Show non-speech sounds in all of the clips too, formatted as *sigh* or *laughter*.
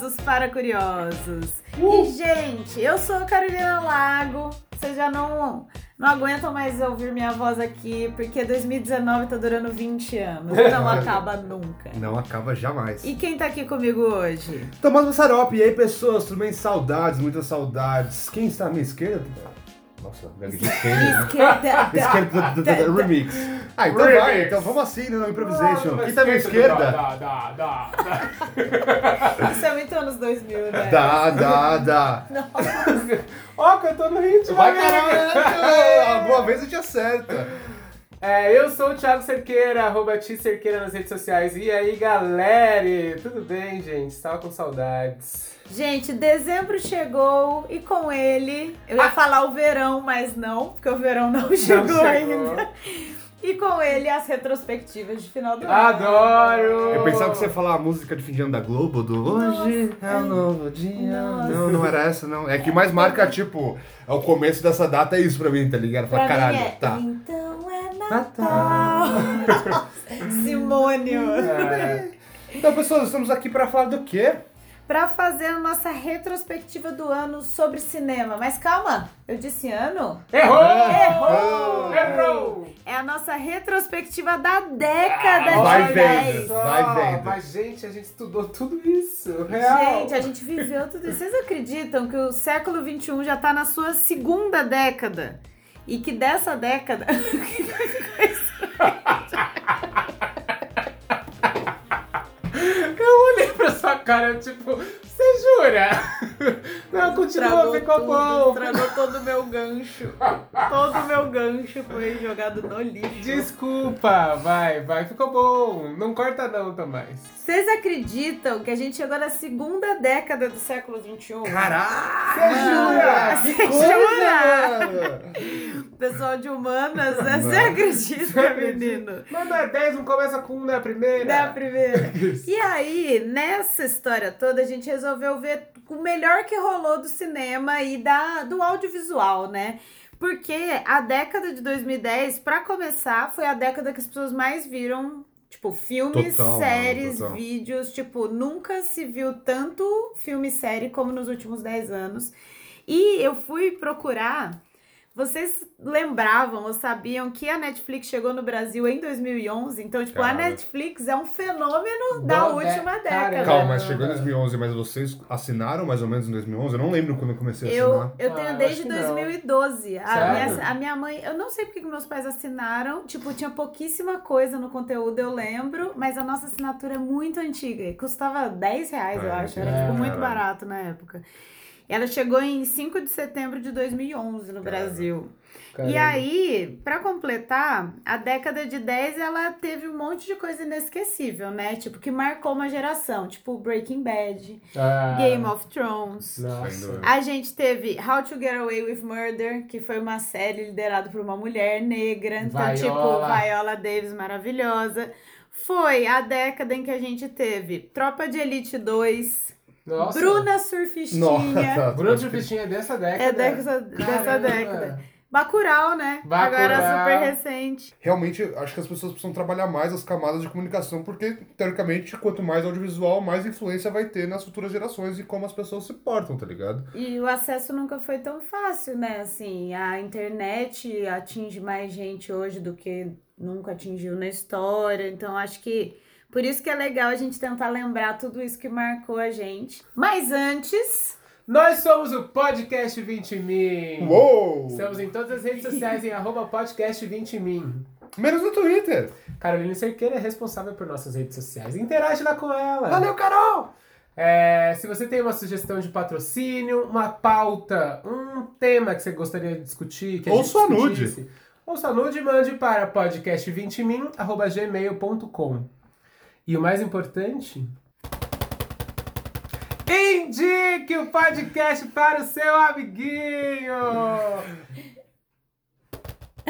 curiosos para curiosos. Uh! E, gente, eu sou a Carolina Lago. Vocês já não, não aguentam mais ouvir minha voz aqui, porque 2019 tá durando 20 anos. *laughs* Não acaba nunca. Não acaba jamais. E quem tá aqui comigo hoje? Tomás Massarope, e aí pessoas, tudo bem? Saudades, muitas saudades. Quem está à minha esquerda? Nossa, gaguejei *laughs* né? Esquerda. Esquerda *laughs* remix. Ah, então Remix. vai, então vamos assim, né? No improvisation. Quem tá minha esquerda? Dá, dá, dá. *laughs* Isso é muito anos 2000, né? Dá, dá, dá. Ó, cantou no ritmo, Vai amigo. caralho! Alguma vez a gente acerta. É, eu sou o Thiago Cerqueira, arroba Ti Cerqueira nas redes sociais. E aí, galera? Tudo bem, gente? Estava com saudades. Gente, dezembro chegou e com ele, eu ia falar o verão, mas não, porque o verão não chegou, chegou. ainda. E com ele as retrospectivas de final do ano. Adoro! Eu pensava que você ia falar a música de fim de ano da Globo, do Hoje é um novo dia. Nossa. Não, não era essa, não. É que mais marca, tipo, é o começo dessa data, é isso pra mim, tá ligado? Pra Fala, caralho, mim é, tá. então é Natal. *laughs* Simônio. É. Então, pessoas, estamos aqui pra falar do quê? Pra fazer a nossa retrospectiva do ano sobre cinema. Mas calma, eu disse ano? Errou! Errou! Errou! É a nossa retrospectiva da década Ah, vai de vendo. 10. Só, vai vendo. Mas, gente, a gente estudou tudo isso. Real. Gente, a gente viveu tudo isso. Vocês acreditam que o século XXI já tá na sua segunda década? E que dessa década. *laughs* Eu olhei pra sua cara, tipo, você jura? Não, continua, ficou tudo, bom. Estragou todo o meu gancho. Todo o meu gancho foi jogado no lixo. Desculpa, vai, vai, ficou bom. Não corta não, Tomás. Vocês acreditam que a gente chegou na segunda década do século XXI? Caraca! Você jura? Você jura? Pessoal de humanas, né? Não. Você acredita, menino? Mas não é 10, não começa com 1 na primeira? Da primeira. *laughs* E aí, nessa história toda, a gente resolveu ver o melhor que rolou do cinema e da, do audiovisual, né? Porque a década de 2010, pra começar, foi a década que as pessoas mais viram, tipo, filmes, Total, séries, total. vídeos. Tipo, nunca se viu tanto filme e série como nos últimos 10 anos. E eu fui procurar. Vocês lembravam ou sabiam que a Netflix chegou no Brasil em 2011? Então, tipo, a Cara. Netflix é um fenômeno da Boa última dé- década. cara, Calma, mas chegou em 2011, mas vocês assinaram mais ou menos em 2011? Eu não lembro quando eu comecei a assinar. Eu, eu Ah, tenho eu desde acho que não. 2012. A minha, a minha mãe, eu não sei porque que meus pais assinaram. Tipo, tinha pouquíssima coisa no conteúdo, eu lembro. Mas a nossa assinatura é muito antiga. e Custava 10 reais, eu Ah, acho. Era é, tipo, muito caralho. barato na época. Ela chegou em 5 de setembro de 2011 no Caramba. Brasil. E Caramba. aí, pra completar, a década de 10 ela teve um monte de coisa inesquecível, né? Tipo, que marcou uma geração. Tipo, Breaking Bad, Ah, Game of Thrones. Nossa. A gente teve How to Get Away with Murder, que foi uma série liderada por uma mulher negra. Então, Viola. tipo, Viola Davis, maravilhosa. Foi a década em que a gente teve Tropa de Elite 2, Nossa. Bruna Surfistinha. Nossa, Bruno Surfistinha é dessa década. É dessa, dessa década. Bacurau, né? Bacurau. Agora super recente. Realmente, acho que as pessoas precisam trabalhar mais as camadas de comunicação, porque, teoricamente, quanto mais audiovisual, mais influência vai ter nas futuras gerações e como as pessoas se portam, tá ligado? E o acesso nunca foi tão fácil, né? Assim, a internet atinge mais gente hoje do que nunca atingiu na história. Então, acho que por isso que é legal a gente tentar lembrar tudo isso que marcou a gente. Mas antes, Nós somos o Podcast 20 Min. Uou! Estamos em todas as redes sociais em arroba podcast 20 Min. Menos no Twitter. Carolina Cerqueira é responsável por nossas redes sociais. Interage lá com ela. Valeu, Carol! É, se você tem uma sugestão de patrocínio, uma pauta, um tema que você gostaria de discutir, que a Ou gente sua nude. discutisse, ou sua nude, mande para podcast20min.gmail.com. E o mais importante, indique o podcast para o seu amiguinho! *laughs*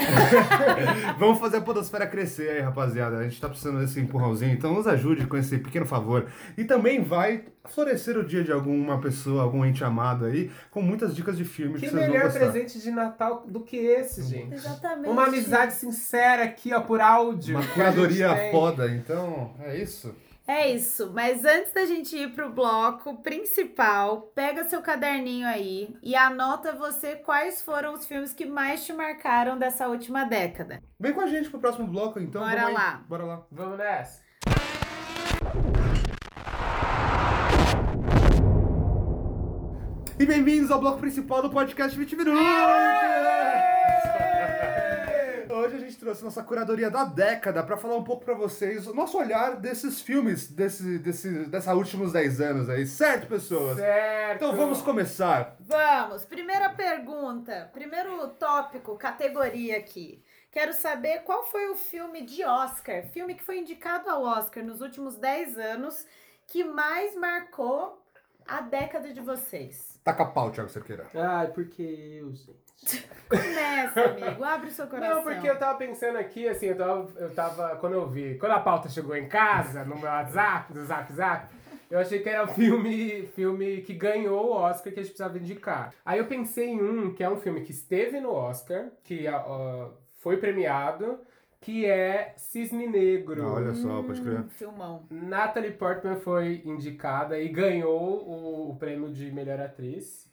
*laughs* Vamos fazer a podosfera crescer aí, rapaziada. A gente tá precisando desse empurrãozinho, então nos ajude com esse pequeno favor. E também vai florescer o dia de alguma pessoa, algum ente amado aí, com muitas dicas de filme que, Que vocês vão melhor gostar. presente de Natal do que esse, gente? exatamente. Uma amizade sincera aqui, ó, por áudio. Uma *laughs* que curadoria foda, então é isso. É isso, mas antes da gente ir pro bloco principal, pega seu caderninho aí e anota você quais foram os filmes que mais te marcaram dessa última década. Vem com a gente pro próximo bloco, então. Bora Vamos aí. lá. Bora lá. Vamos nessa. E bem-vindos ao bloco principal do podcast 20 Minutos! Hoje a gente trouxe nossa curadoria da década para falar um pouco para vocês o nosso olhar desses filmes desse, desse, dessa últimos 10 anos aí, certo, pessoas? Certo. Então vamos começar. Vamos, primeira pergunta, primeiro tópico, categoria aqui. Quero saber qual foi o filme de Oscar, filme que foi indicado ao Oscar nos últimos 10 anos, que mais marcou a década de vocês. Taca pau, Thiago Cerqueira. Ai, porque eu, gente. Começa, amigo, abre o seu coração. Não, porque eu tava pensando aqui, assim, eu tava, eu tava. Quando eu vi. Quando a pauta chegou em casa, no meu WhatsApp, no Zap Zap, eu achei que era um filme, filme que ganhou o Oscar que a gente precisava indicar. Aí eu pensei em um, que é um filme que esteve no Oscar, que ó, foi premiado, que é Cisne Negro. Ah, olha só, pode crer. Hum, filmão. Natalie Portman foi indicada e ganhou o, o prêmio de melhor atriz.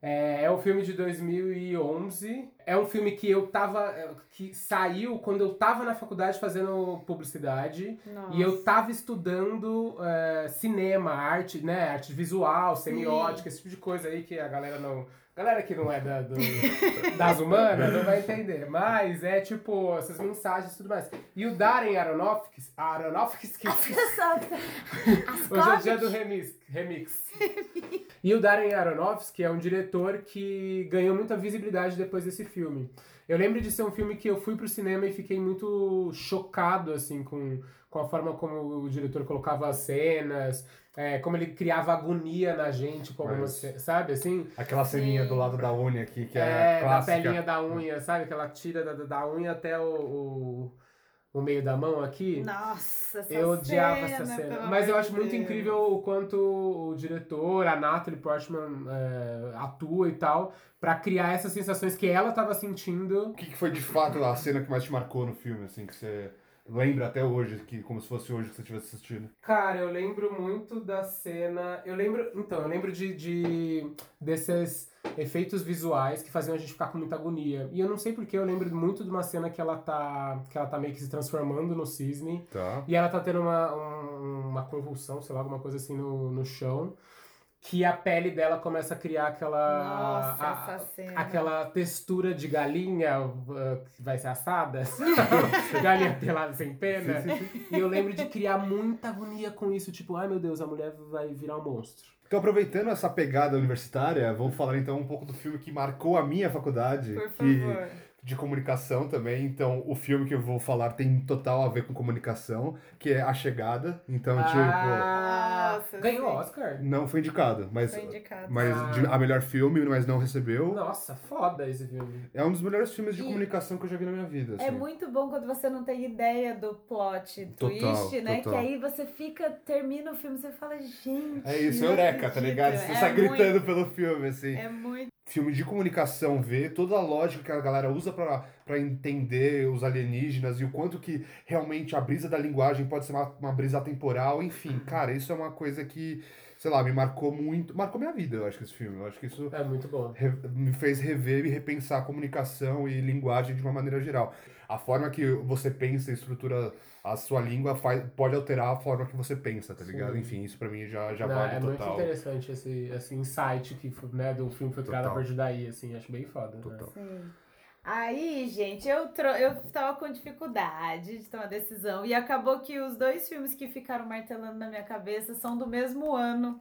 É, é um filme de 2011. É um filme que eu tava. é, que saiu quando eu tava na faculdade fazendo publicidade. Nossa. E eu tava estudando é, cinema, arte, né? Arte visual, semiótica, esse tipo de coisa aí que a galera não. Galera que não é da, do- *laughs* das humanas não vai entender. Mas é tipo essas mensagens e tudo mais. E o Darren Aronofsky. Aronofsky. Hoje é o dia do remix. remix. e o Darren Aronofsky é um diretor que ganhou muita visibilidade depois desse filme. Eu lembro de ser um filme que eu fui pro cinema e fiquei muito chocado, assim, com, com a forma como o diretor colocava as cenas, é, como ele criava agonia na gente, como Mas- você, sabe, assim? Aquela ceninha do lado da unha aqui, que é, É, da clássica. pelinha da unha, sabe? Que ela tira da, da unha até o, o, o meio da mão aqui. Nossa, essa Eu odiava cena, essa cena. Mas eu acho muito incrível o quanto o diretor, a Natalie Portman, é, atua e tal, pra criar essas sensações que ela tava sentindo. O que, que foi de fato a cena que mais te marcou no filme, assim, que você lembra até hoje, que, como se fosse hoje que você tivesse assistido? Cara, eu lembro muito da cena. Eu lembro. Então, eu lembro de, de desses efeitos visuais que faziam a gente ficar com muita agonia. E eu não sei porque eu lembro muito de uma cena que ela tá. que ela tá meio que se transformando no cisne. Tá. E ela tá tendo uma, um- uma convulsão, sei lá, alguma coisa assim no, no chão. Que a pele dela começa a criar aquela. Nossa, a- essa cena. Aquela textura de galinha uh, que vai ser assada. *laughs* *laughs* galinha pelada sem pena. E eu lembro de criar muita agonia com isso. Tipo, ai meu Deus, a mulher vai virar um monstro. Então, aproveitando essa pegada universitária, vou falar então um pouco do filme que marcou a minha faculdade. Por que- favor. De comunicação também. Então, o filme que eu vou falar tem total a ver com comunicação, que é A Chegada. Então, Ah, Nossa, ganhou sim. Oscar? tipo, não foi indicado, mas, Foi indicado. mas Ah. de- a melhor filme, mas não recebeu. Nossa, foda esse filme. É um dos melhores filmes de E- comunicação que eu já vi na minha vida. É assim. muito bom quando você não tem ideia do plot twist, Total, né? total. Que aí você fica, termina o filme, você fala, gente. É isso, não Eureka, tá acredito. ligado? Você É gritando muito- pelo filme, assim. É muito. Filme de comunicação vê toda a lógica que a galera usa pra pra entender os alienígenas e o quanto que realmente a brisa da linguagem pode ser uma, uma brisa temporal, enfim, cara, isso é uma coisa que, sei lá, me marcou muito, marcou minha vida, eu acho que esse filme, eu acho que isso É muito bom. re- me fez rever e repensar a comunicação e linguagem de uma maneira geral. A forma que você pensa e estrutura a sua língua faz, pode alterar a forma que você pensa, tá ligado? Sim. Enfim, isso pra mim já, já Não, vale é muito total. interessante esse, esse insight que né, do filme foi criado a Total. partir daí, assim, acho bem foda. né? Total. Sim. Aí, gente, eu, tro... eu tava com dificuldade de tomar decisão. E acabou que os dois filmes que ficaram martelando na minha cabeça são do mesmo ano,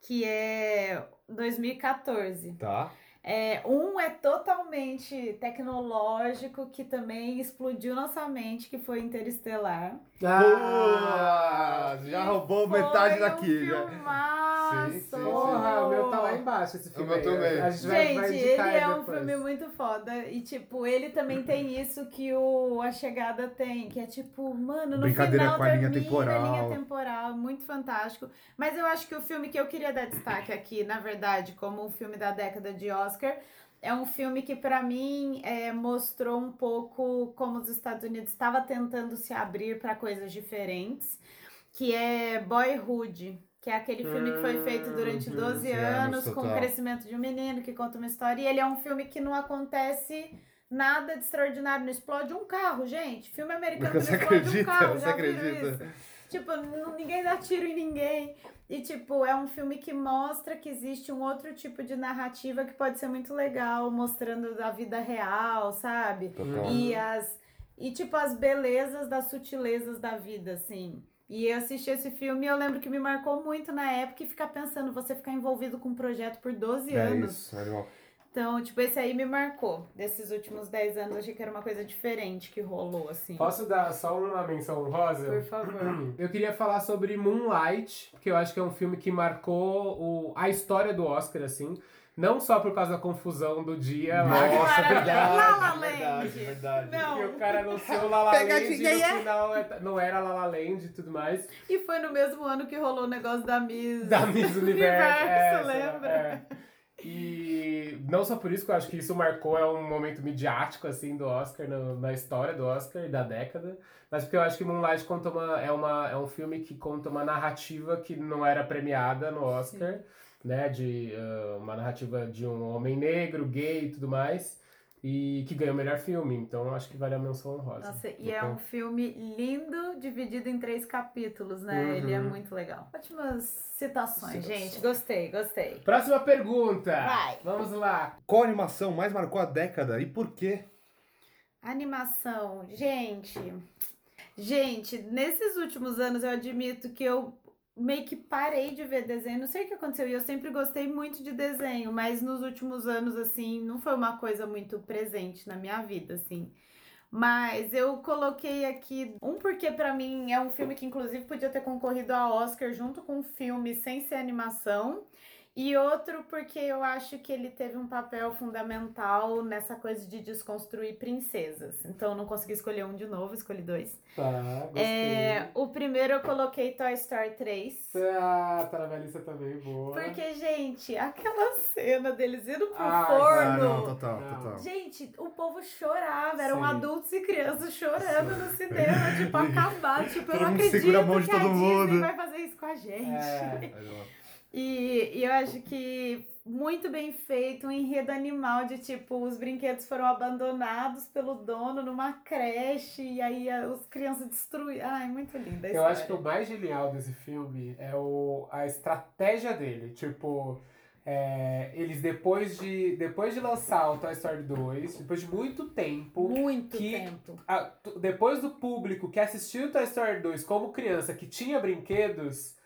que é 2014. Tá? É, um é totalmente tecnológico, que também explodiu nossa mente, que foi Interestelar. Boa! Já roubou metade daqui, um filmaço! Sim, sim, sim. Porra, o meu tá lá embaixo esse filme. O meu aí. também. A gente vai, Gente, vai ele é um depois. filme muito foda. E, tipo, ele também tem isso que o A Chegada tem, que é tipo, mano, no Brincadeira final com a linha termina temporal. a linha temporal, muito fantástico. Mas eu acho que o filme que eu queria dar destaque aqui, na verdade, como um filme da década de Oscar, é um filme que, pra mim, é, mostrou um pouco como os Estados Unidos estava tentando se abrir para coisas diferentes. que é Boyhood. Que é aquele filme que foi feito durante 12 12 anos, com o crescimento de um menino que conta uma história. E ele é um filme que não acontece nada de extraordinário. Não explode um carro, gente. Filme americano que Você não explode acredita? um carro. Você já acredita? isso? Tipo, ninguém dá tiro em ninguém. E, tipo, é um filme que mostra que existe um outro tipo de narrativa que pode ser muito legal, mostrando a vida real, sabe? Total. E as. E, tipo, as belezas das sutilezas da vida, assim. E eu assisti esse filme e eu lembro que me marcou muito na época e ficar pensando, você ficar envolvido com um projeto por 12 É anos. isso, animal. Então, tipo, esse aí me marcou. Desses últimos 10 anos, achei que era uma coisa diferente que rolou, assim. Posso dar só uma menção honrosa? Por favor. *clears throat* Eu queria falar sobre Moonlight, que eu acho que é um filme que marcou o, a história do Oscar, assim. Não só por causa da confusão do dia lá. Nossa, *laughs* verdade. La La verdade, Land. verdade. Não. que o cara anunciou La La *laughs* Land e no é? final não era La La Land e tudo mais. E foi no mesmo ano que rolou o negócio da Miss. Da Miss Universo. Universo, *laughs* é, lembra? é. E não só por isso que eu acho que isso marcou é um momento midiático assim do Oscar no- na história do Oscar e da década, mas porque eu acho que Moonlight conta uma, é, uma, é um filme que conta uma narrativa que não era premiada no Oscar, né, de ah, uma narrativa de um homem negro, gay e tudo mais, e que ganhou o melhor filme. Então eu acho que vale a menção honrosa. Nossa, e é um filme lindo, dividido em três capítulos, né? Uhum. Ele é muito legal. Ótimas citações, Citações. gente. Gostei, gostei. Próxima pergunta. Vai. Vamos lá. Qual animação mais marcou a década e por quê? Animação, gente. Gente, nesses últimos anos eu admito que eu meio que parei de ver desenho. Não sei o que aconteceu. E eu sempre gostei muito de desenho, mas nos últimos anos, assim, não foi uma coisa muito presente na minha vida, assim. Mas eu coloquei aqui um porque pra mim é um filme que inclusive podia ter concorrido a Oscar junto com um filme sem ser animação. E outro porque eu acho que ele teve um papel fundamental nessa coisa de desconstruir princesas. Então eu não consegui escolher um de novo, escolhi dois. Tá, gostei. É, o primeiro eu coloquei Toy Story 3. Ah, tá na minha lista também, boa. Porque, gente, aquela cena deles indo pro Ah, Ah, forno. não, total, Não. total. Gente, o povo chorava, eram Sim. adultos e crianças chorando no cinema, tipo, *laughs* acabar, tipo, eu Todo não mundo acredito segura a mão de que a todo Disney mundo. vai fazer isso com a gente. É. *laughs* E, e eu acho que muito bem feito, um enredo animal de tipo, os brinquedos foram abandonados pelo dono numa creche e aí a- os crianças destruíram. Ai, muito linda Eu acho que o mais genial desse filme é o, a estratégia dele. Tipo, é, eles depois de, depois de lançar o Toy Story 2, depois de muito tempo, Muito que- tempo. a- depois do público que assistiu o Toy Story 2 como criança que tinha brinquedos,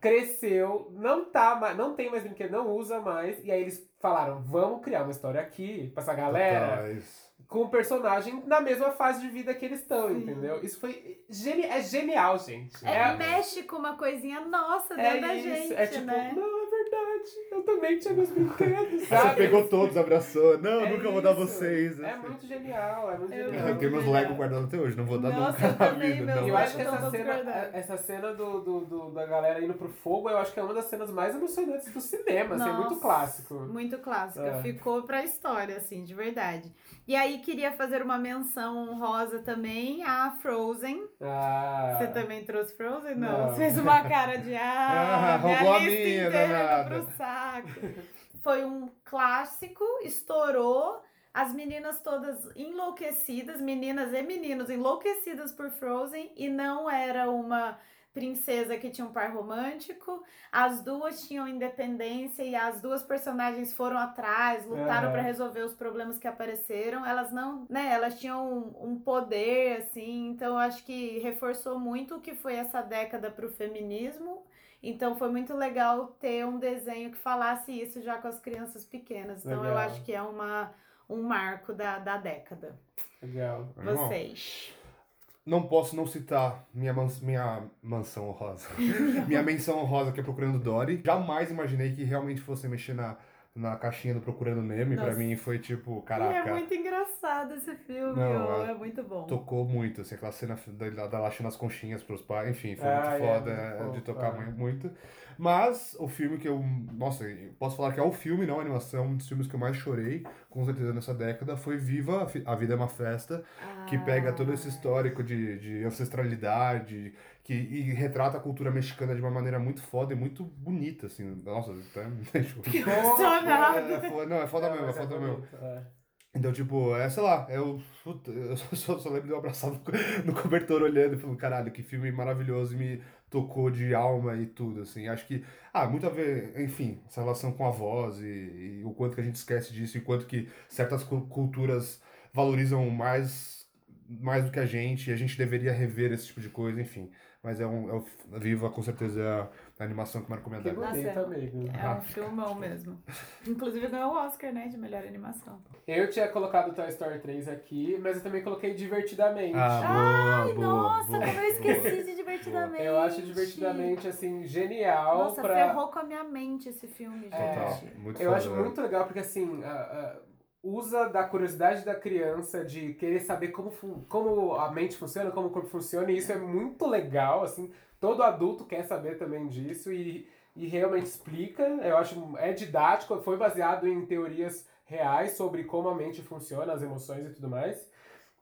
cresceu, não tá mais, não tem mais brinquedo, não usa mais, e aí eles falaram, vamos criar uma história aqui pra essa galera é com o personagem na mesma fase de vida que eles estão, entendeu? Isso foi geni é genial, gente. É, mexe com uma coisinha nossa é dentro da isso, gente, é tipo, né? não, é verdade, eu também tinha meus brinquedos, Aí Você sabe? pegou todos, abraçou. Não, É nunca vou dar isso. vocês. É muito genial, é muito Eu genial. Eu tenho meus. Lego guardados até hoje, não vou dar Nossa, nunca eu *laughs* na também, vida. não. Eu acho que essa cena, essa cena do, do, do- da galera indo pro fogo, eu acho que é uma das cenas mais emocionantes do cinema, assim, é muito Nossa, clássico. Muito clássica, É. ficou pra história, assim, de verdade. E aí queria fazer uma menção honrosa também a Frozen. Ah, Você também trouxe Frozen? Não. Não. Você fez uma cara de *laughs* ah, Ah, minha roubou a minha, inteira danada." foi pro saco. Foi um clássico, estourou. As meninas todas enlouquecidas, meninas e meninos enlouquecidas por Frozen e não era uma princesa que tinha um par romântico. As duas tinham independência e as duas personagens foram atrás, lutaram Aham. pra resolver os problemas que apareceram. Elas não, né, elas tinham um, um poder assim, então eu acho que reforçou muito o que foi essa década pro feminismo. Então foi muito legal ter um desenho que falasse isso já com as crianças pequenas. Então eu Legal. acho que é uma um marco da, da década. legal. Vocês. Não posso não citar minha, mans minha mansão honrosa. *laughs* minha menção honrosa que é Procurando Dory. Jamais imaginei que realmente fosse mexer na, na caixinha do Procurando Nemo. E pra mim foi tipo, E caraca. é muito engraçado esse filme, Não, é- é muito bom. Tocou muito, assim, aquela cena da, da laxando as conchinhas pros pais, enfim, foi Ah, muito é, foda muito é, fofo, de tocar é. mu- muito. Mas o filme que eu. Nossa, eu posso falar que é o filme, não a animação, um dos filmes que eu mais chorei, com certeza, nessa década, foi Viva, a Vida é uma Festa, que Ah. pega todo esse histórico de, de ancestralidade, que e retrata a cultura mexicana de uma maneira muito foda e muito bonita, assim. Nossa, até me *laughs* deixou. Emocionado. É, é foda- não, é foda Não, mesmo, é mas foda mesmo. é. Então, tipo, é, sei lá, eu, puta, eu *laughs* só, só, lembro de eu abraçado no cobertor olhando e falando, caralho, que filme maravilhoso e me tocou de alma e tudo, assim. Acho que, ah, muito a ver, enfim, essa relação com a voz e, e o quanto que a gente esquece disso e quanto que certas cu- culturas valorizam mais, mais do que a gente e a gente deveria rever esse tipo de coisa, enfim. Mas é um, é o Viva, com certeza, é a animação que marcou minha Que década. Nossa, amigo. É um filmão mesmo. Inclusive ganhou o Oscar, né, de melhor animação. Eu tinha colocado Toy Story 3 aqui, mas eu também coloquei Divertidamente. Ah, boa, boa, Nossa, boa, como eu esqueci de Divertidamente. Eu acho Divertidamente, assim, genial Nossa, pra... ferrou com a minha mente esse filme, gente. Total, muito Eu foda, acho velho. muito legal porque, assim, a- a- usa da curiosidade da criança de querer saber como, como a mente funciona, como o corpo funciona, e isso é muito legal, assim. Todo adulto quer saber também disso e, e realmente explica. Eu acho, é didático, foi baseado em teorias reais sobre como a mente funciona, as emoções e tudo mais.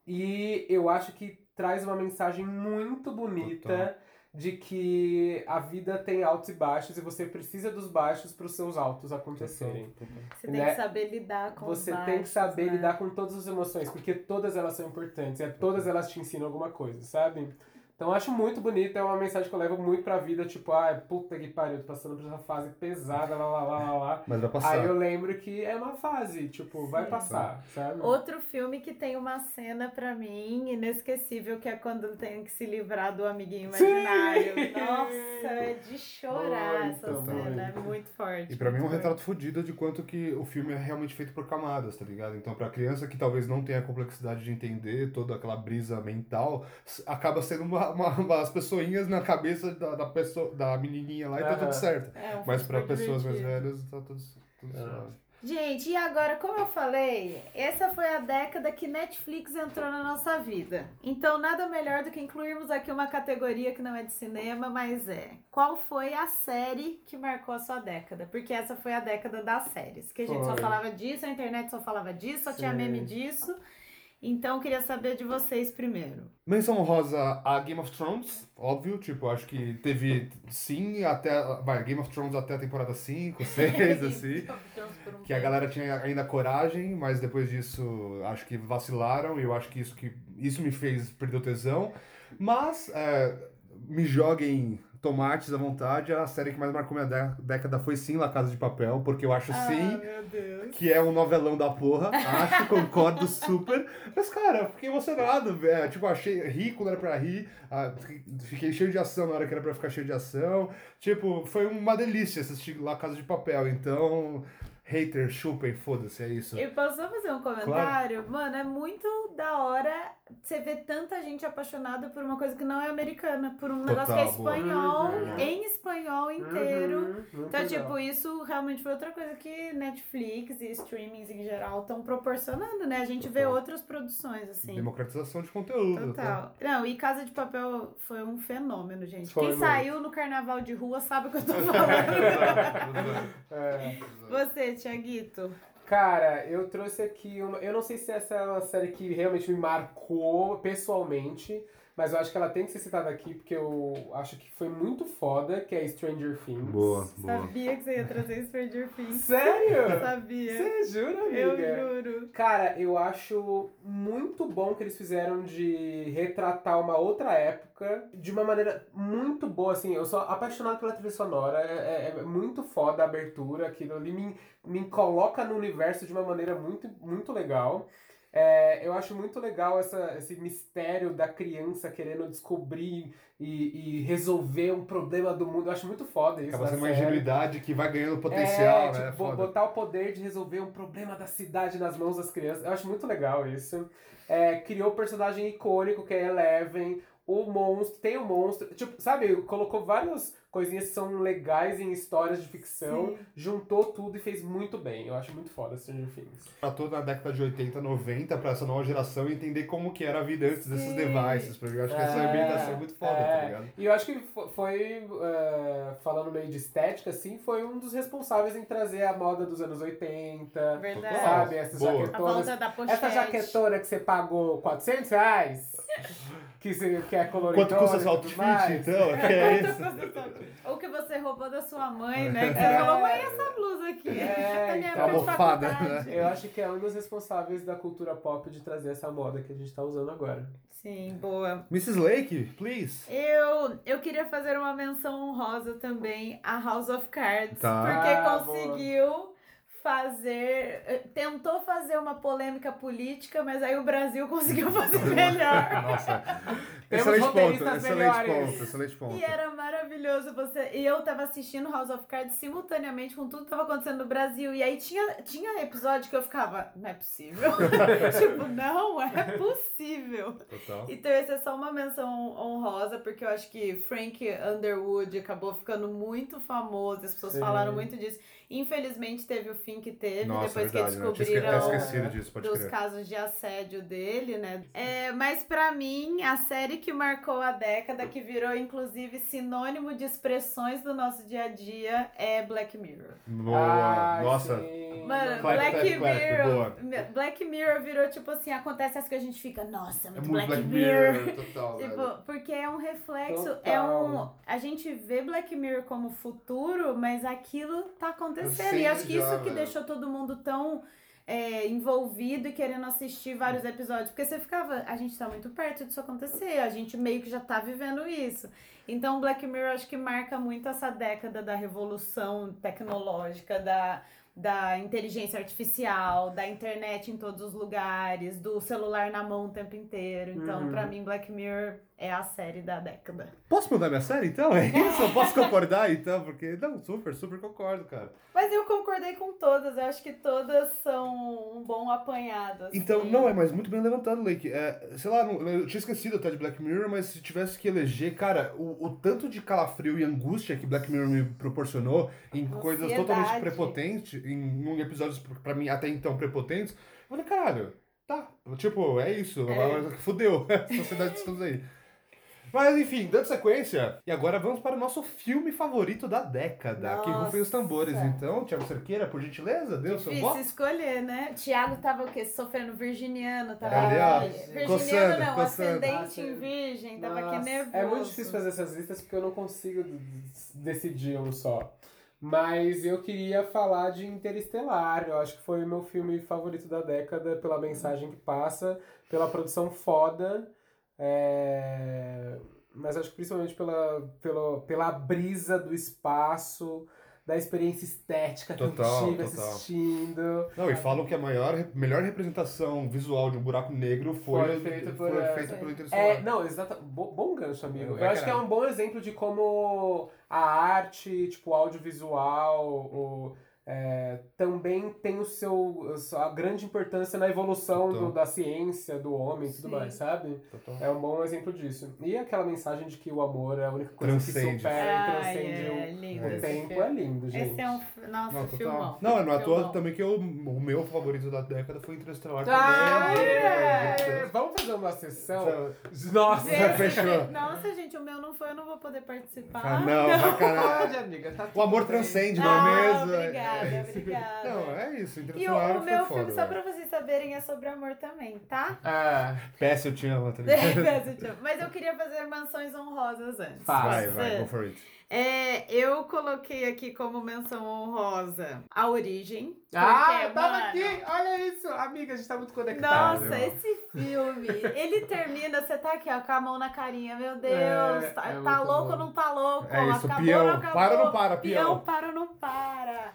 E eu acho que traz uma mensagem muito bonita Total. de que a vida tem altos e baixos e você precisa dos baixos para os seus altos acontecerem. Você tem Né? que saber lidar com Você os tem que baixos, saber né? lidar com todas as emoções, porque todas elas são importantes, e todas elas te ensinam alguma coisa, sabe? Então eu acho muito bonito, é uma mensagem que eu levo muito pra vida, tipo, ah, puta que pariu, tô passando por essa fase pesada, lá, lá, lá, lá, lá. Mas vai passar. Aí eu lembro que é uma fase, tipo, vai Sim. passar, sabe? Outro filme que tem uma cena pra mim inesquecível, que é quando tem que se livrar do amiguinho Sim! imaginário. Nossa, é de chorar Muito, essa cena, é muito forte. E pra mim é um retrato fodido de quanto que o filme é realmente feito por camadas, tá ligado? Então pra criança que talvez não tenha a complexidade de entender toda aquela brisa mental, acaba sendo uma, uma, umas pessoinhas na cabeça da, da, pessoa, da menininha lá e tá tudo certo. É um Mas pra pessoas mais divertido. velhas tá tudo, tudo suave. Gente, e agora, como eu falei, essa foi a década que Netflix entrou na nossa vida. Então, nada melhor do que incluirmos aqui uma categoria que não é de cinema, mas é. Qual foi a série que marcou a sua década? Porque essa foi a década das séries. Que a gente só Foi. falava disso, a internet só falava disso, só tinha Sim. meme disso. Então, eu queria saber de vocês primeiro. Menção honrosa a Game of Thrones, óbvio, tipo, acho que teve sim até. Vai, Game of Thrones até a temporada 5, 6, *laughs* assim. Que a galera tinha ainda coragem, mas depois disso acho que vacilaram e eu acho que isso, que, isso me fez perder o tesão. Mas é, me joguem tomates à vontade, a série que mais marcou minha dé- década foi sim La Casa de Papel, porque eu acho sim meu Deus. que é um novelão da porra. Acho, *laughs* concordo super. Mas, cara, eu fiquei emocionado, velho. Tipo, achei ri quando era pra rir. ah, Fiquei cheio de ação na hora que era pra ficar cheio de ação. Tipo, foi uma delícia assistir La Casa de Papel. Então, hater, chupem, foda-se, é isso. Eu posso só fazer um comentário? Mano, é muito da hora você ver tanta gente apaixonada por uma coisa que não é americana, por um negócio que é Total, boa. espanhol, Uhum. em espanhol inteiro. Uhum, Então, legal. tipo, isso realmente foi outra coisa que Netflix e streamings em geral estão proporcionando, né? A gente vê Total. outras produções, assim. Democratização de conteúdo. tá? Total. Não, e Casa de Papel foi um fenômeno, gente. Foi Quem saiu no carnaval de rua sabe o que eu tô *laughs* falando. É. Você, Tiaguito. Cara, eu trouxe aqui uma. Eu não sei se essa é uma série que realmente me marcou pessoalmente, mas eu acho que ela tem que ser citada aqui porque eu acho que foi muito foda, que é Stranger Things. Boa, boa. Sabia que você ia trazer Stranger Things. Sério? Sabia. Você jura, amiga? Eu juro. Cara, eu acho muito bom que eles fizeram de retratar uma outra época de uma maneira muito boa, assim. Eu sou apaixonado pela trilha sonora, é, é- é muito foda a abertura, aquilo ali me, me coloca no universo de uma maneira muito, muito legal. É, eu acho muito legal essa, esse mistério da criança querendo descobrir e, e resolver um problema do mundo. Eu acho muito foda isso. Acaba sendo uma ingenuidade que vai ganhando potencial, É, né? tipo, Foda. botar o poder de resolver um problema da cidade nas mãos das crianças. Eu acho muito legal isso. É, criou um personagem icônico que é Eleven, o monstro, tem o monstro. Tipo, sabe, colocou várias coisinhas que são legais em histórias de ficção, Sim. juntou tudo e fez muito bem. Eu acho muito foda Stranger Things. Pra toda a década de 80, 90, pra essa nova geração entender como que era a vida antes desses Sim. devices. Porque eu acho que essa É, ambientação é muito foda, é. tá ligado? E eu acho que fo- foi, é, falando meio de estética, assim, foi um dos responsáveis em trazer a moda dos anos 80. Verdade. Sabe, essas Boa. A jaquetonas. volta da pochete. Essa jaquetona que você pagou 400 reais, *laughs* que, se, que *laughs* é colorido. Quanto custa seu outfit, então? Que é isso? Ou que você roubou da sua mãe, né? Que você falou, mãe, essa blusa aqui. É, *laughs* da minha então. Almofada, faculdade. Eu acho que é um dos responsáveis da cultura pop de trazer essa moda que a gente tá usando agora. Sim, boa. Mrs. Lake, please. Eu, eu queria fazer uma menção honrosa também a House of Cards. Tá. Porque Ah, conseguiu fazer. eh, Tentou fazer uma polêmica política, mas aí o Brasil *laughs* conseguiu fazer melhor. *laughs* Nossa. Temos excelente ponto, excelente ponto, excelente ponto. E era maravilhoso você. E eu tava assistindo House of Cards simultaneamente com tudo que tava acontecendo no Brasil. E aí tinha, tinha episódio que eu ficava, não é possível. *laughs* tipo, não é possível. Total. Então, essa é só uma menção honrosa, porque eu acho que Frank Underwood acabou ficando muito famoso, as pessoas Sim. falaram muito disso. Infelizmente, teve o fim que teve, Nossa, depois verdade, que né? Descobriram esquecido disso, pode dos crer. casos de assédio dele, né? É, mas pra mim, a série que marcou a década, que virou inclusive sinônimo de expressões do nosso dia a dia, é Black Mirror. Boa. Ai, Nossa. sim. Mano, Clap, Black clap, Mirror. boa. Black Mirror virou tipo assim, acontece as que a gente fica, nossa, É muito, muito Black, Black Mirror. Mirror, *laughs* total. Tipo, porque é um reflexo, Total. é um. A gente vê Black Mirror como futuro, mas aquilo tá acontecendo. E Sempre acho que isso já, que velho. deixou todo mundo tão é, envolvido e querendo assistir vários episódios. Porque você ficava, a gente tá muito perto disso acontecer, a gente meio que já tá vivendo isso. Então, Black Mirror acho que marca muito essa década da revolução tecnológica, da. Da inteligência artificial, da internet em todos os lugares, do celular na mão o tempo inteiro. Então, Uhum. pra mim, Black Mirror é a série da década. Posso mudar minha série então? É isso? Eu posso concordar então? Porque, não, super, super concordo, cara. Mas eu concordei com todas, eu acho que todas são um bom apanhado. assim. Então, não, é, mas muito bem levantado, Lake. É, sei lá, não- eu tinha esquecido até de Black Mirror, mas se tivesse que eleger, cara, o, o tanto de calafrio e angústia que Black Mirror me proporcionou em coisas Ansiedade. totalmente prepotentes, em, em episódios, pra mim, até então prepotentes, eu falei, caralho, tá, tipo, é isso, É. fudeu, *laughs* a sociedade de estamos aí. Mas enfim, dando sequência, e agora vamos para o nosso filme favorito da década, que rufem os tambores. Nossa. Então, Thiago Cerqueira, por gentileza, dê o seu Difícil voto. escolher, né? Tiago tava o quê? Sofrendo virginiano, tava. Ali, ó, virginiano coçando, não, coçando. ascendente em virgem, tava aqui Nossa, nervoso. É muito difícil fazer essas listas porque eu não consigo decidir um só. Mas eu queria falar de Interestelar. Eu acho que foi o meu filme favorito da década pela mensagem que passa, pela produção foda. é, Mas acho que principalmente pela, pela, pela brisa do espaço, da experiência estética que Total, eu tive total. assistindo. Não, e falam que a maior, melhor representação visual de um buraco negro foi, Foi feita por foi feita É, Interestelar. não, exato. Bo- bom gancho, amigo. Vai Eu acho que é um bom exemplo de como a arte, tipo, audiovisual, o, é, também tem o seu, a grande importância na evolução do- da ciência, do homem e tudo mais, sabe? Total. É um bom exemplo disso. E aquela mensagem de que o amor é a única coisa Transcende. que supera e Ai, transcende é o- lindo o tempo. filme. É lindo, gente. Esse é um. Nossa, Não, filmão. Não, não é toa Filmão. também que eu, o meu favorito da década foi Interestelar Ah, também. é! Vamos fazer uma sessão? Nossa! Gente, fechou. Nossa, gente, o meu não foi, eu não vou poder participar. Ah, não, vai caralho. Pode, amiga. Tá O amor bem. transcende, não Ah, é mesmo? obrigada, É. obrigada. Não, é isso. E o, o meu foda, filme, só velho. pra vocês saberem, é sobre amor também, tá? Ah, Peça, eu te amo, tá *laughs* ligado? te- Mas eu queria fazer menções honrosas antes. Faz. Vai, vai, go for it. É, eu coloquei aqui como menção honrosa a origem. Ah, eu tava mano, aqui! Olha isso! Amiga, a gente tá muito conectado. Nossa, Meu. esse filme, ele termina, você tá aqui, ó, com a mão na carinha, meu Deus, É, tá, é tá louco ou não tá louco? É isso, acabou não acabou? Para ou não para, Peão, peão? para ou não para?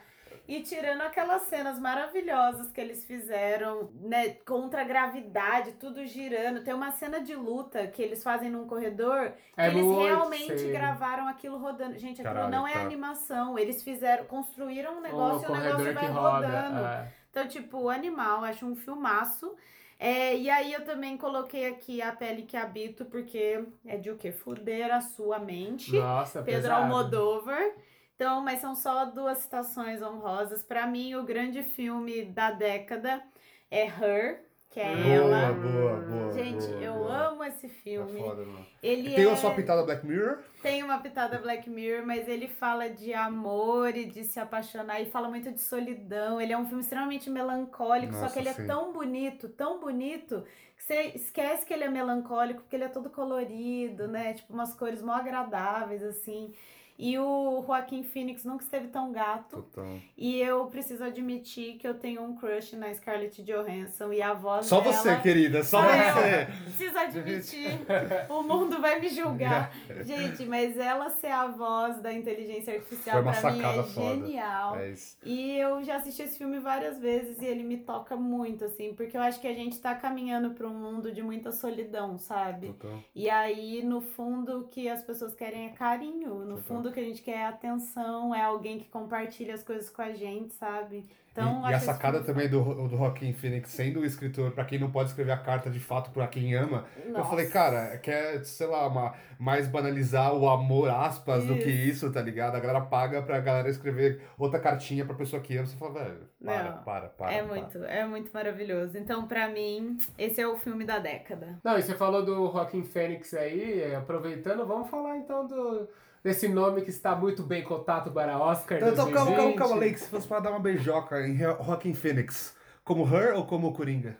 E tirando aquelas cenas maravilhosas que eles fizeram, né, contra a gravidade, tudo girando. Tem uma cena de luta que eles fazem num corredor que É eles realmente sim. gravaram aquilo rodando. Gente, aquilo Caralho, não é tá. animação. Eles fizeram, construíram um negócio e o negócio vai roda. rodando. é. Então, tipo, animal, acho um filmaço. É, e aí eu também coloquei aqui a pele que habito, porque é de o quê? Fuder a sua mente. Nossa, Pedro pesado. Almodóvar. Então, mas são só duas citações honrosas. Pra mim, o grande filme da década é Her, que é Boa, ela. boa, boa. Gente, boa, eu boa. amo esse Tá filme. foda, mano. Ele Tem é... a sua pitada Black Mirror? Tem uma pitada Black Mirror, mas ele fala de amor e de se apaixonar e fala muito de solidão. Ele é um filme extremamente melancólico, só Nossa, que ele sim. é tão bonito, tão bonito, que você esquece que ele é melancólico, porque ele é todo colorido, né? Tipo, umas cores mó agradáveis, assim. E o Joaquim Phoenix nunca esteve tão gato. Total. E eu preciso admitir que eu tenho um crush na Scarlett Johansson e a voz Só dela... você, querida, só Só você. Preciso admitir. o mundo vai me julgar. *laughs* Gente, mas ela ser a voz da inteligência artificial pra mim é foda. genial. É. E eu já assisti esse filme várias vezes e ele me toca muito, assim, porque eu acho que a gente tá caminhando pra um mundo de muita solidão, sabe? Total. E aí, no fundo, o que as pessoas querem é carinho. No Total. fundo, o que a gente quer é atenção, é alguém que compartilha as coisas com a gente, sabe? Então, e, e a sacada também do, do Joaquim Phoenix sendo o escritor, pra quem não pode escrever a carta de fato pra quem ama, eu Nossa. falei, cara, quer, sei lá, uma, mais banalizar o amor, aspas, do que isso, tá ligado? A galera paga pra galera escrever outra cartinha pra pessoa que ama. Você fala, velho, para, Não, para, para. É para. muito, é muito maravilhoso. Então, pra mim, esse é o filme da década. Não, e você falou do Joaquim Fênix aí, é, aproveitando, vamos falar então do, desse nome que está muito bem cotado para Oscar Então, então, calma, calma, 2020. calma, Leik, se fosse pra dar uma beijoca em Joaquim Phoenix, como Her ou como Coringa?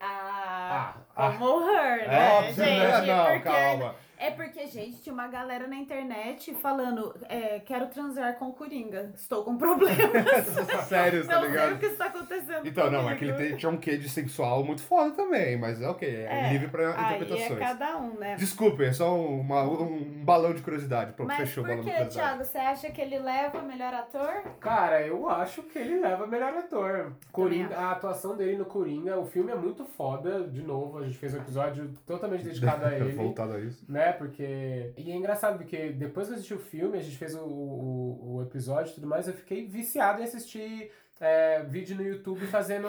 Ah, Ah, como Her, É né, óbvio, gente? né? Não, porque, calma. É porque, gente, tinha uma galera na internet falando: é, quero transar com o Coringa, estou com problemas. *laughs* Sério, tá não sei o ligado? que está acontecendo. Então, não, é que ele comigo. tem- tinha um quê de sexual muito foda também, mas é ok, é, É, livre pra Aí interpretações. é cada um, né? Desculpe, é só uma- um balão de curiosidade. Pronto, Mas fechou o por balão de que, curiosidade. Thiago? Você acha que ele leva melhor ator? Cara, eu acho que ele leva melhor ator. Coringa, a atuação dele no Coringa, o filme é muito foda, de novo, a gente fez um episódio totalmente dedicado a *laughs* ele. Voltado a isso. né? Porque. E é engraçado, porque depois que eu assisti o filme, a gente fez o, o, o episódio e tudo mais, eu fiquei viciado em assistir é, vídeo no YouTube fazendo.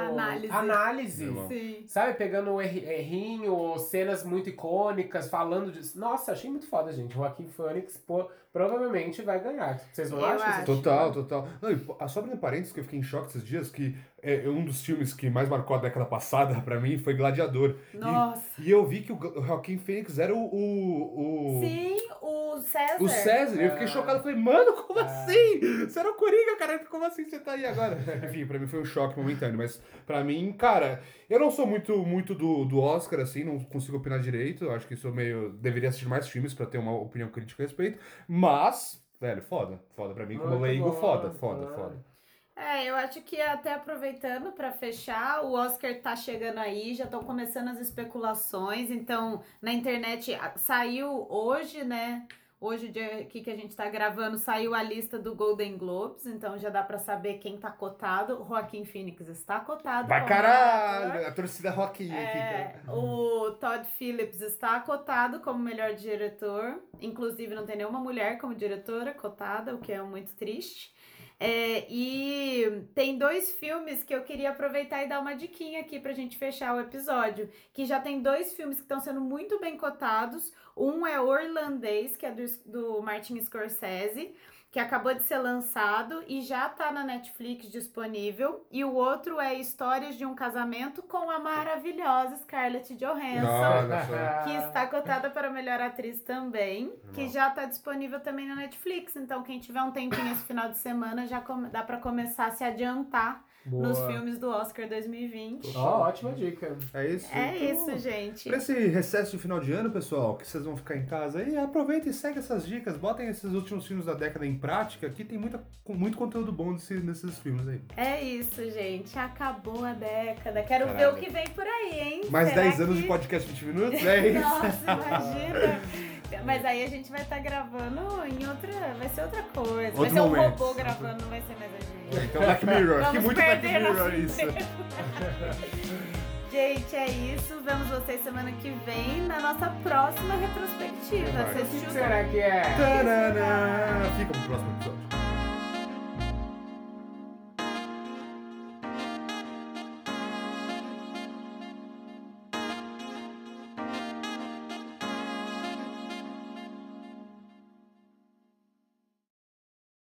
Análise. Análise. Sabe, pegando erri- errinho, ou cenas muito icônicas, falando disso. Nossa, achei muito foda, gente. Joaquim Phoenix, pô, provavelmente vai ganhar. Vocês não Eu acham? acho. Total, total. Não, e, pô, só abrindo parênteses, que eu fiquei em choque esses dias, que é, um dos filmes que mais marcou a década passada pra mim foi Gladiador. E- Nossa. E, eu vi que o, Joaquim Phoenix era o... o, o... Sim, o César. O César, eu fiquei É. chocado, falei, mano, como É. assim? Você era o Coringa, cara, como assim você tá aí agora? *laughs* Enfim, pra mim foi um choque momentâneo, mas pra mim, cara, eu não sou muito, muito do, do Oscar, assim, não consigo opinar direito, eu acho que isso meio, deveria assistir mais filmes pra ter uma opinião crítica a respeito, mas, velho, foda, foda pra mim, como leigo, foda, foda, é. foda. É, eu acho que até aproveitando para fechar, o Oscar tá chegando aí, já estão começando as especulações, então na internet saiu hoje, né? Hoje, o dia aqui que a gente tá gravando, saiu a lista do Golden Globes, então já dá para saber quem tá cotado. O Joaquim Phoenix está cotado. Vai caralho, a torcida Rock É, fica... o Todd Phillips está cotado como melhor diretor. Inclusive, não tem nenhuma mulher como diretora cotada, o que é muito triste. É, e tem dois filmes que eu queria aproveitar e dar uma diquinha aqui pra gente fechar o episódio. Que já tem dois filmes que estão sendo muito bem cotados. Um é O Irlandês, que é do, do Martin Scorsese, que acabou de ser lançado e já tá na Netflix disponível. E o outro é Histórias de um Casamento com a maravilhosa Scarlett Johansson. Nossa. Que está cotada para melhor atriz também, que já está disponível também na Netflix. Então, quem tiver um tempinho esse final de semana, já dá para começar a se adiantar Boa. nos filmes do Oscar 2020. Ó, ótima dica. É isso? É Então, isso, gente. Pra esse recesso de final de ano, pessoal, que vocês vão ficar em casa aí, aproveita e segue essas dicas, botem esses últimos filmes da década em prática, que tem muita, com muito conteúdo bom nesse- nesses filmes aí. É isso, gente. Acabou a década. Quero ver Caralho. o que vem por aí, hein? Mais Será 10 anos que- de podcast 20 minutos, é *laughs* isso. Nossa, imagina. *laughs* Mas aí a gente vai estar gravando em outra. Vai ser outra coisa. vai Outro ser um momento. robô gravando, não vai ser mais a gente. Então, Black Mirror, que Vamos muito Black perder Mirror isso. *laughs* Gente, é isso. Vemos vocês semana que vem na nossa próxima retrospectiva. Vai. Vocês O que será que é? Tanana. Fica pro próximo episódio.